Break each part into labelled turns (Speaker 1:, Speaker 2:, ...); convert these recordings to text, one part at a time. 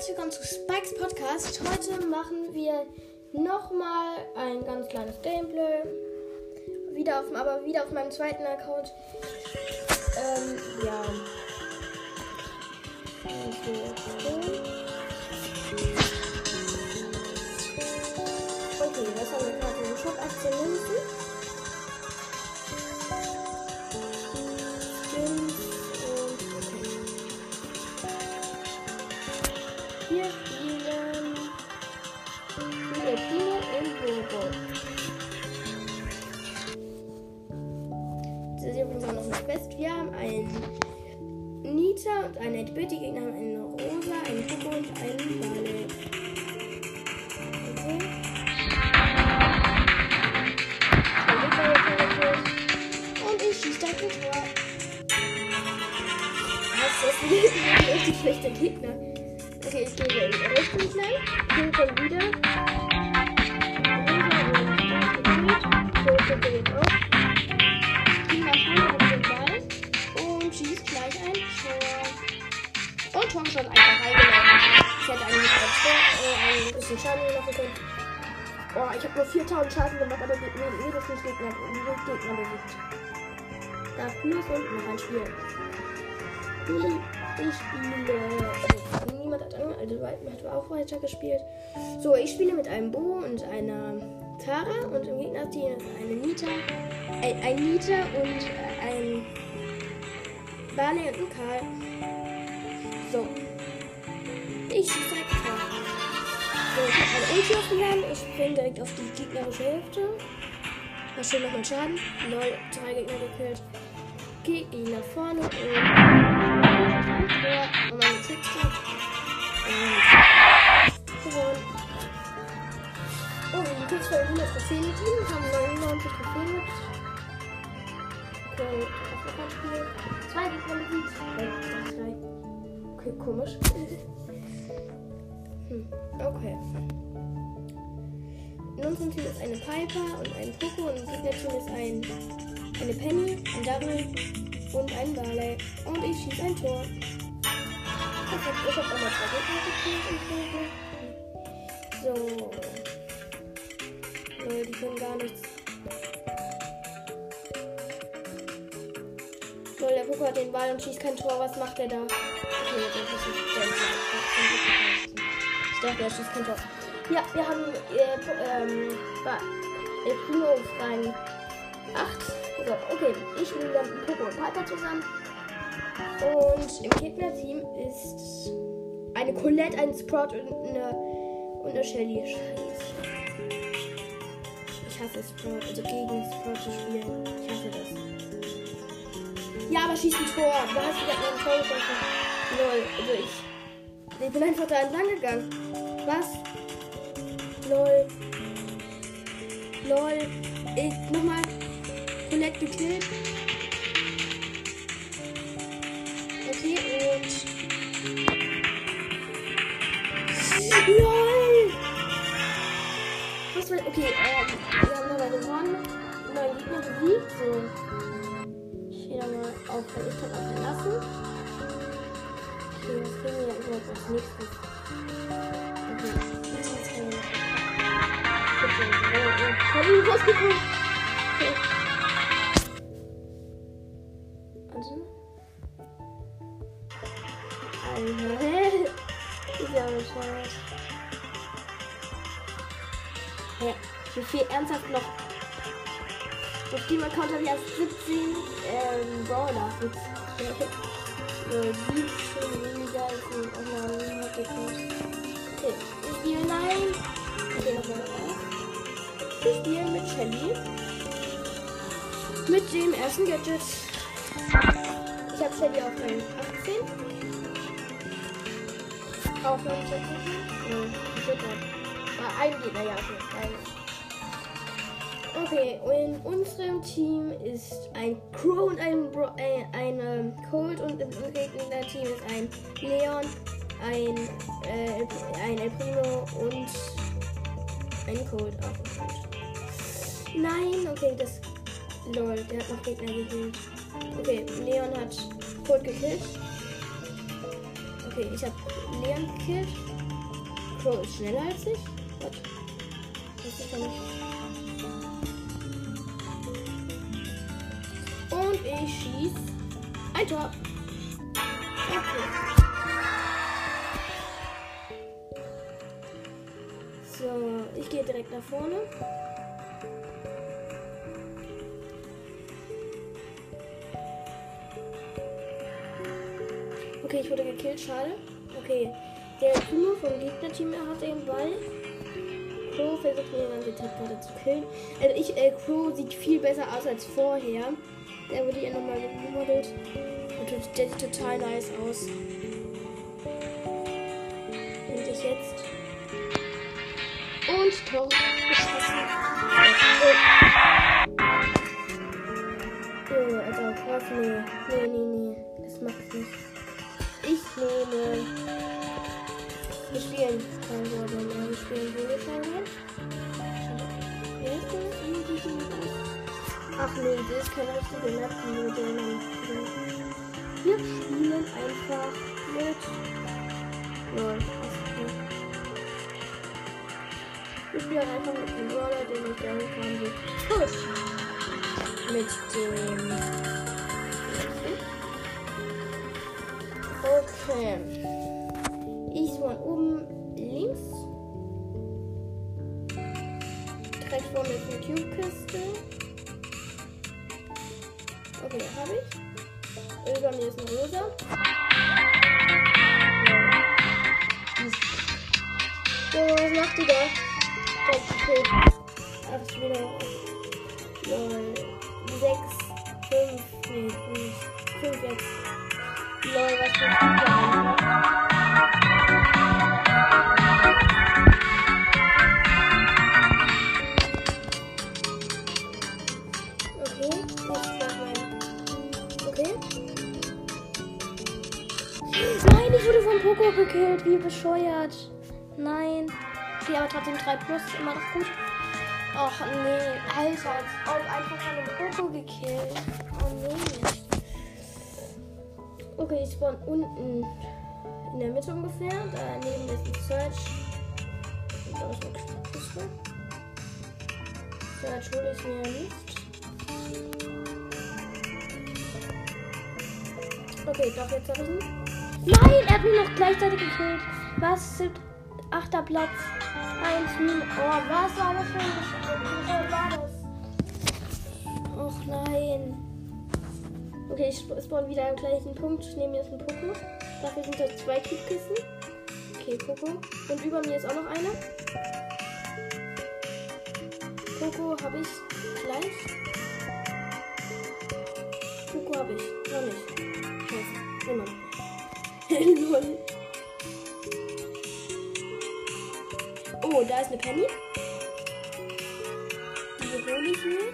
Speaker 1: herzlich willkommen zu Spikes Podcast. Heute machen wir nochmal ein ganz kleines Gameplay. Wieder auf, aber wieder auf meinem zweiten Account. Ähm, ja. Okay, das haben wir gerade im Shop 18 Münzen. Ist noch eine Quest. Wir haben einen Nita und einen 8-Bit. Die Gegner haben eine Rosa, einen Poco und einen Bale. Okay. Und ich schieße ein Tor. Ist das wieder richtig schlechter Gegner? Okay, ich gehe in die Richtung lang. Kill schon wieder. So, kommt er jetzt auch. Ich hätte eigentlich äh, ein bisschen Schaden machen können. Oh, ich habe nur 4000 Schaden gemacht, aber mir, mir, nicht Gegner, mir Gegner besiegt. Da plus und noch ein Spiel. Ich spiele. Niemand hat, also hat auch weiter gespielt. So, ich spiele mit einem Bo und einer Tara und im Gegnerteam ist eine Nita, ein, ein Nita und ein Barley und ein Karl. So. Ich direkt vor. So, ich habe eine Ulti aufgeladen. Ich springe direkt auf die gegnerische Hälfte. Da schön nochmal Schaden. Lol, drei Gegner gekillt. Ich nach vorne und. Und meine Trickshot. Und gewonnen. Oh, die Kills für 100 Trophäen Team haben 99 Trophäen mit. Okay, war kein Spiel. Zwei Gegner. Okay, drei. Okay, komisch. Okay. In unserem Team ist eine Piper und ein Poco und im Gegnerteam ist ein, eine Penny, ein Double und ein Barley. Und ich schieße ein Tor. Ich habe auch mal zwei Gegner Poco. So. Leute, die können gar nichts. Lol, der Poco hat den Ball und schießt kein Tor. Was macht er da? Okay, das ist nicht der Ich dachte, er schießt kein Tor. Ja, wir haben äh, ähm, El Primo auf Rang 8. So, okay. Ich spiele dann mit Poco und Piper zusammen. Und im Gegnerteam ist eine Colette, ein Sprout und eine, und eine Shelly. Scheiße. Ich hasse Sprout, also gegen Sprout zu spielen. Ich hasse das. Ja, aber schießt ein Tor. Du hast gerade ein Tor geschossen. Lol, also ich. Ich bin einfach da entlang gegangen. Was? Lol. Lol. Ich, nochmal. Colette gekillt. Okay, und. LOL! Was war. Okay, ähm, wir haben nochmal gewonnen. Neuen Gegner besiegt. So. Ich gehe da mal auf Vernichtung verlassen. Jetzt haben wir noch. Bitte, oh, oh, ich hab ihn rausgekommen. Okay. Also. Alter? Ist ja bescheuert. Hä? Wie viel ernsthaft noch? Auf dem Account habe ich erst 17 ähm, Brawler. Mit, 17 weniger als ein online Account. Okay, wir spielen nein. Okay, nochmal auf. Wir spielen mit Shelly. Mit dem ersten Gadget. Ich habe Shelly auf Rang 18. Auf Rang 16. Nee, ich bin Ah, ein Gegner, ja, okay. Ein. Okay, in unserem Team ist ein Crow und ein, Bro äh, ein Cold und im Gegner-Team ist ein Leon, ein, äh, ein El Primo und ein Cold auch. Nein, okay, das. Lol, der hat noch Gegner gekillt. Okay, Leon hat Cold gekillt. Okay, ich habe Leon gekillt. Crow ist schneller als ich. What? Das ist ja nicht. Ich schieß ein Tor. Okay. So, ich gehe direkt nach vorne. Okay, ich wurde gekillt, schade. Okay, der Kuno vom Gegnerteam hat den Ball. Crow versucht dann die Tapete zu killen. Also ich, äh, Crow sieht viel besser aus als vorher. Der wurde ja nochmal gemodelt. Und der sieht total nice aus. Und ich jetzt. Und Tor geschossen. Oh, also krass, nee. Nee, nee, nee. Das macht ich nicht. Ich nehme. Wir spielen kein Wir spielen Videoschauer. Wer ist das? Irgendwie die Ach nee, das ist keine richtige Map. Nur der Wir spielen einfach mit. Lol. Wir spielen einfach mit dem Roller, den ich gerne haben will. Gut. Mit dem. Okay. Eine Cube-Kiste. Okay, habe ich. Über mir ist eine Rosa. So, was macht die da? Top, okay. Ach, ist wieder. Lol. Sechs, fünf, nee, nicht. Fünf jetzt. Lol, was für ein Okay, ich. Nein, ich wurde von Poco gekillt. Wie bescheuert. Nein. Okay, aber trotzdem 3 plus immer noch gut. Och nee, Alter, als ob einfach von Poco gekillt. Oh nee. Okay, ich spawn unten in der Mitte ungefähr. Daneben ist ein Search. Da ist eine Kiste. Search hole ich mir nicht. Okay, doch, jetzt habe ich ihn. Nein, er hat mich noch gleichzeitig gekillt. Was? Achter Platz. Eins Minus. Oh, was war das für ein? Was war das? Och nein. Okay, ich sp- spawn wieder am gleichen Punkt. Ich nehme jetzt einen Poco. Dafür sind das zwei Cube-Kisten. Okay, Poco. Und über mir ist auch noch einer. Poco habe ich Lol. Oh, da ist eine Penny. Die hole ich mir.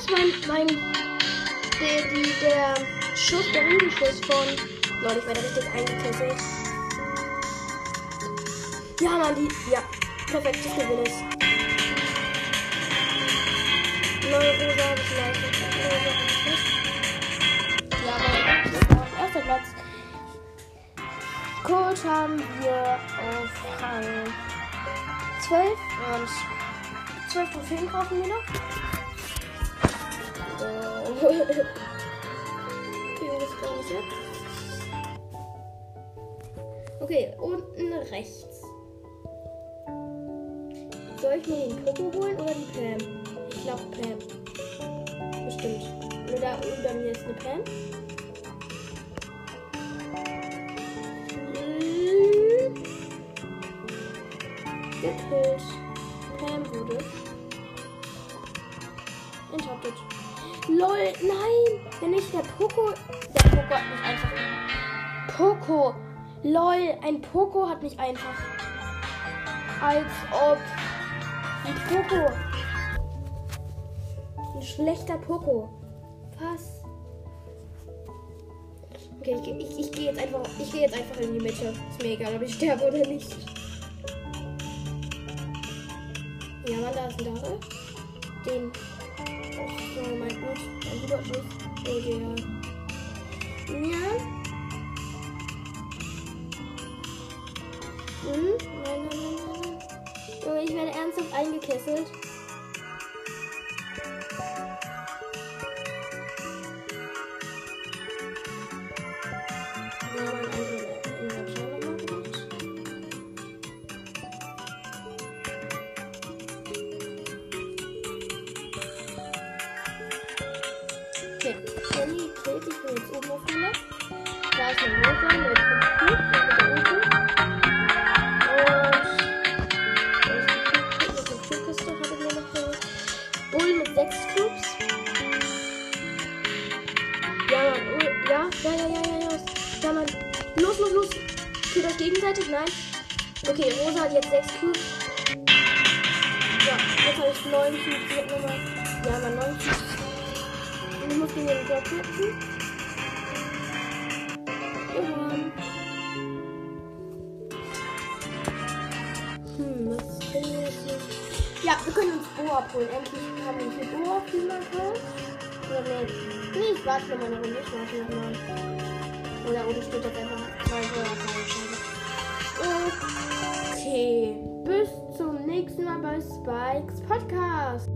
Speaker 1: Was? Mein, mein, der, die, der Schuss, der Rübenschuss von, Lol, ich werde richtig eingekesselt. Ja, Mann, die, ja, perfekt, das gewinne ich. Neue Rosa habe ich nicht. Ja, aber erster Platz. Coach haben wir auf Rang 12 und 12 Trophäen kaufen wir noch. Okay, was war das jetzt? Okay, unten rechts. Soll ich mir den Poco holen oder die Pam? Ich glaube Pam. Bestimmt. Oder da unter mir ist eine Pam. Gekillt. Pam wurde. Interrupted. LOL, nein! Wenn nicht der Poco. Der Poco hat mich einfach. Poco! LOL, ein Poco hat mich einfach. Als ob. Ein Poco. Ein schlechter Poco. Was? Okay, ich, ich, ich gehe jetzt einfach. Ich gehe jetzt einfach in die Mitte. Ist mir egal, ob ich sterbe oder nicht. Ja, Mann, da ist ein Dare. Den. Oh, so, mein Gut. Mein guter Schuss. Oh, der. Ja. Hm? Nein, nein, nein, nein. Junge, ich werde ernsthaft eingekesselt. Los, los, los. Killt euch gegenseitig? Nein. Okay, Rosa hat jetzt 6 Cubes. Ja, jetzt habe ich 9 Cubes. Hat nochmal. Ja, Mann, 9 Cubes. Und ich muss gegen den Block kämpfen. Gewonnen. Hm, was können wir jetzt hier? Ja, wir können uns Bo abholen. Endlich haben wir hier Bo auf die Marke. Oder nee. Nee, ich warte noch mal eine Runde. Ich warte noch mal. Oder oder steht jetzt einfach Okay. Bis zum nächsten Mal bei Spikes Podcast.